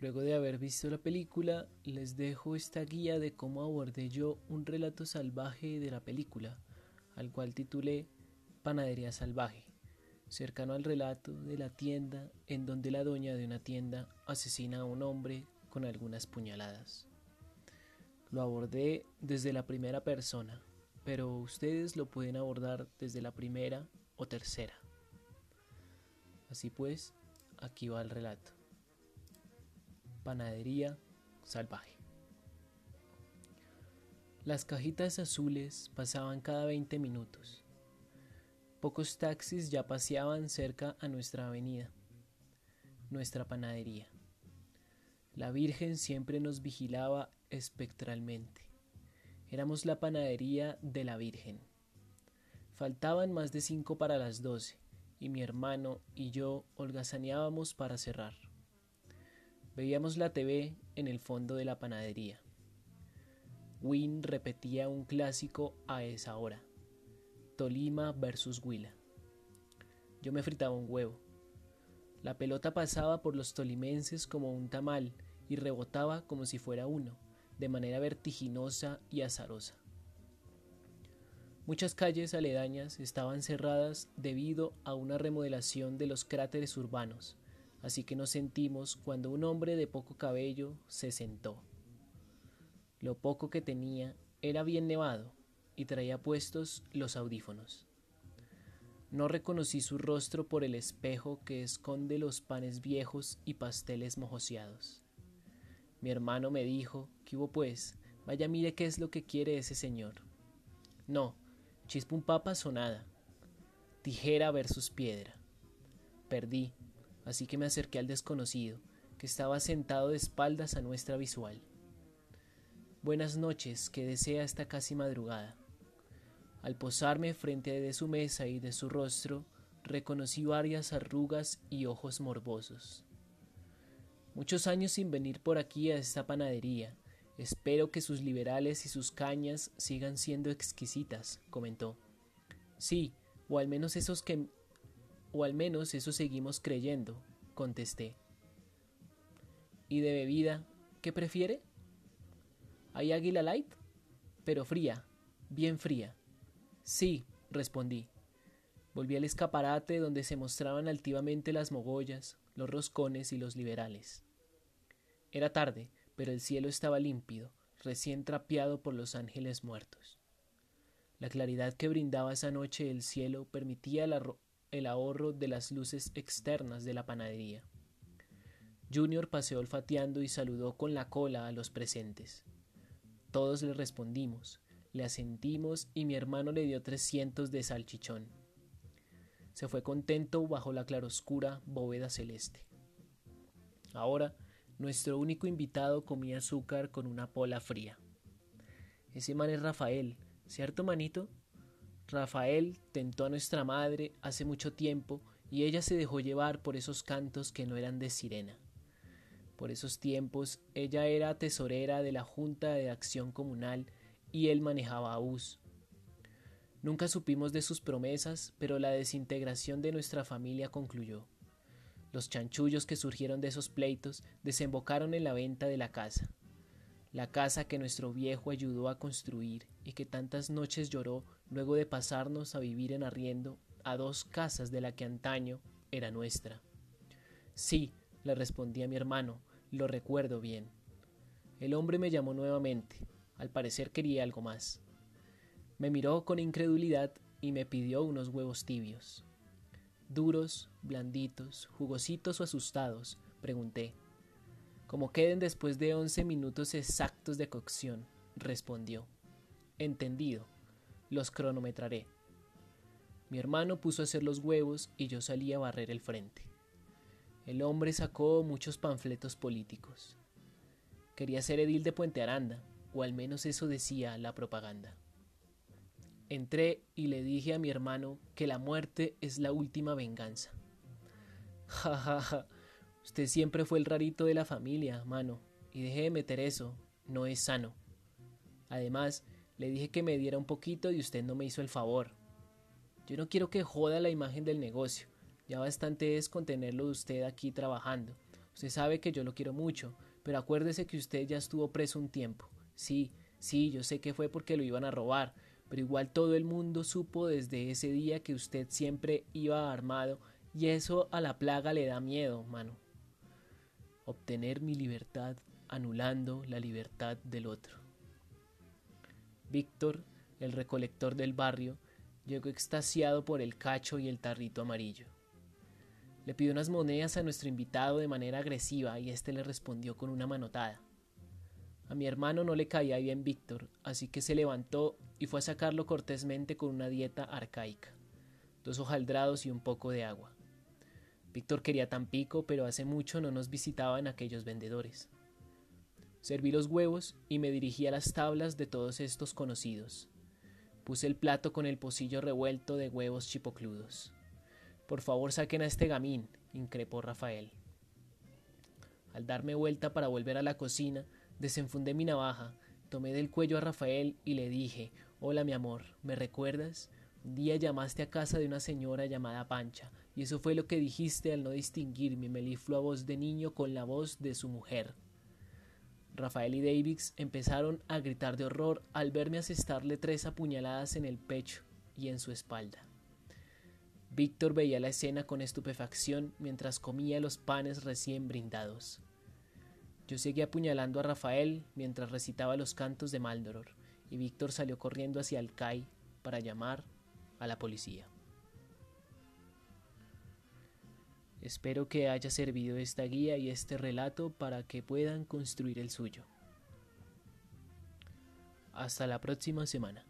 Luego de haber visto la película, les dejo esta guía de cómo abordé yo un relato salvaje de la película, al cual titulé Panadería Salvaje, cercano al relato de la tienda en donde la dueña de una tienda asesina a un hombre con algunas puñaladas. Lo abordé desde la primera persona, pero ustedes lo pueden abordar desde la primera o tercera. Así pues, aquí va el relato. Panadería salvaje. Las cajitas azules pasaban cada 20 minutos. Pocos taxis ya paseaban cerca a nuestra avenida, nuestra panadería. La Virgen siempre nos vigilaba espectralmente. Éramos la panadería de la Virgen. Faltaban más de cinco para las doce, y mi hermano y yo holgazaneábamos para cerrar. Veíamos la TV en el fondo de la panadería. Win repetía un clásico a esa hora. Tolima versus Huila. Yo me fritaba un huevo. La pelota pasaba por los tolimenses como un tamal y rebotaba como si fuera uno, de manera vertiginosa y azarosa. Muchas calles aledañas estaban cerradas debido a una remodelación de los cráteres urbanos, así que nos sentimos cuando un hombre de poco cabello se sentó. Lo poco que tenía era bien nevado y traía puestos los audífonos. No reconocí su rostro por el espejo que esconde los panes viejos y pasteles mojoseados. Mi hermano me dijo, ¿qué hubo pues? Vaya mire qué es lo que quiere ese señor. No, chispa un papa sonada. Tijera versus piedra. Perdí, así que me acerqué al desconocido, que estaba sentado de espaldas a nuestra visual. Buenas noches, que desea esta casi madrugada. Al posarme frente de su mesa y de su rostro, reconocí varias arrugas y ojos morbosos. Muchos años sin venir por aquí a esta panadería. Espero que sus liberales y sus cañas sigan siendo exquisitas, comentó. Sí, o al menos esos que o al menos eso seguimos creyendo, contesté. ¿Y de bebida, qué prefiere? ¿Hay águila light? Pero fría, bien fría. Sí, respondí. Volví al escaparate donde se mostraban altivamente las mogollas, los roscones y los liberales. Era tarde, pero el cielo estaba límpido, recién trapeado por los ángeles muertos. La claridad que brindaba esa noche el cielo permitía la, el ahorro de las luces externas de la panadería. Junior paseó olfateando y saludó con la cola a los presentes. Todos le respondimos, le asentimos y mi hermano le dio trescientos de salchichón. Se fue contento bajo la claroscura bóveda celeste. Ahora, nuestro único invitado comía azúcar con una pola fría. Ese man es Rafael, ¿cierto, manito? Rafael tentó a nuestra madre hace mucho tiempo y ella se dejó llevar por esos cantos que no eran de sirena. Por esos tiempos ella era tesorera de la Junta de Acción Comunal y él manejaba a bus. Nunca supimos de sus promesas, pero la desintegración de nuestra familia concluyó. Los chanchullos que surgieron de esos pleitos desembocaron en la venta de la casa la casa que nuestro viejo ayudó a construir y que tantas noches lloró luego de pasarnos a vivir en arriendo a dos casas de la que antaño era nuestra. Sí, le respondí a mi hermano, lo recuerdo bien. El hombre me llamó nuevamente, al parecer quería algo más. Me miró con incredulidad y me pidió unos huevos tibios. Duros, blanditos, jugositos o asustados, pregunté. Como queden después de once minutos exactos de cocción, respondió. Entendido, los cronometraré. Mi hermano puso a hacer los huevos y yo salí a barrer el frente. El hombre sacó muchos panfletos políticos. Quería ser edil de Puente Aranda, o al menos eso decía la propaganda. Entré y le dije a mi hermano que la muerte es la última venganza. Ja, ja, ja, Usted siempre fue el rarito de la familia, mano, y deje de meter eso, no es sano. Además, le dije que me diera un poquito y usted no me hizo el favor. Yo no quiero que joda la imagen del negocio, ya bastante es contenerlo de usted aquí trabajando. Usted sabe que yo lo quiero mucho, pero acuérdese que usted ya estuvo preso un tiempo. Sí, sí, yo sé que fue porque lo iban a robar, pero igual todo el mundo supo desde ese día que usted siempre iba armado y eso a la plaga le da miedo, mano. Obtener mi libertad anulando la libertad del otro. Víctor, el recolector del barrio, llegó extasiado por el cacho y el tarrito amarillo. Le pidió unas monedas a nuestro invitado de manera agresiva y éste le respondió con una manotada. A mi hermano no le caía bien Víctor, así que se levantó y fue a sacarlo cortésmente con una dieta arcaica, dos hojaldrados y un poco de agua. Víctor quería Tampico, pero hace mucho no nos visitaban aquellos vendedores. Serví los huevos y me dirigí a las tablas de todos estos conocidos. Puse el plato con el pocillo revuelto de huevos chipocludos. Por favor saquen a este gamín, increpó Rafael. Al darme vuelta para volver a la cocina, Desenfundé mi navaja, tomé del cuello a Rafael y le dije, Hola mi amor, ¿me recuerdas? Un día llamaste a casa de una señora llamada Pancha, y eso fue lo que dijiste al no distinguir mi meliflua voz de niño con la voz de su mujer. Rafael y Davis empezaron a gritar de horror al verme asestarle tres apuñaladas en el pecho y en su espalda. Víctor veía la escena con estupefacción mientras comía los panes recién brindados. Yo seguí apuñalando a Rafael mientras recitaba los cantos de Maldoror, y Víctor salió corriendo hacia el CAI para llamar a la policía. Espero que haya servido esta guía y este relato para que puedan construir el suyo. Hasta la próxima semana.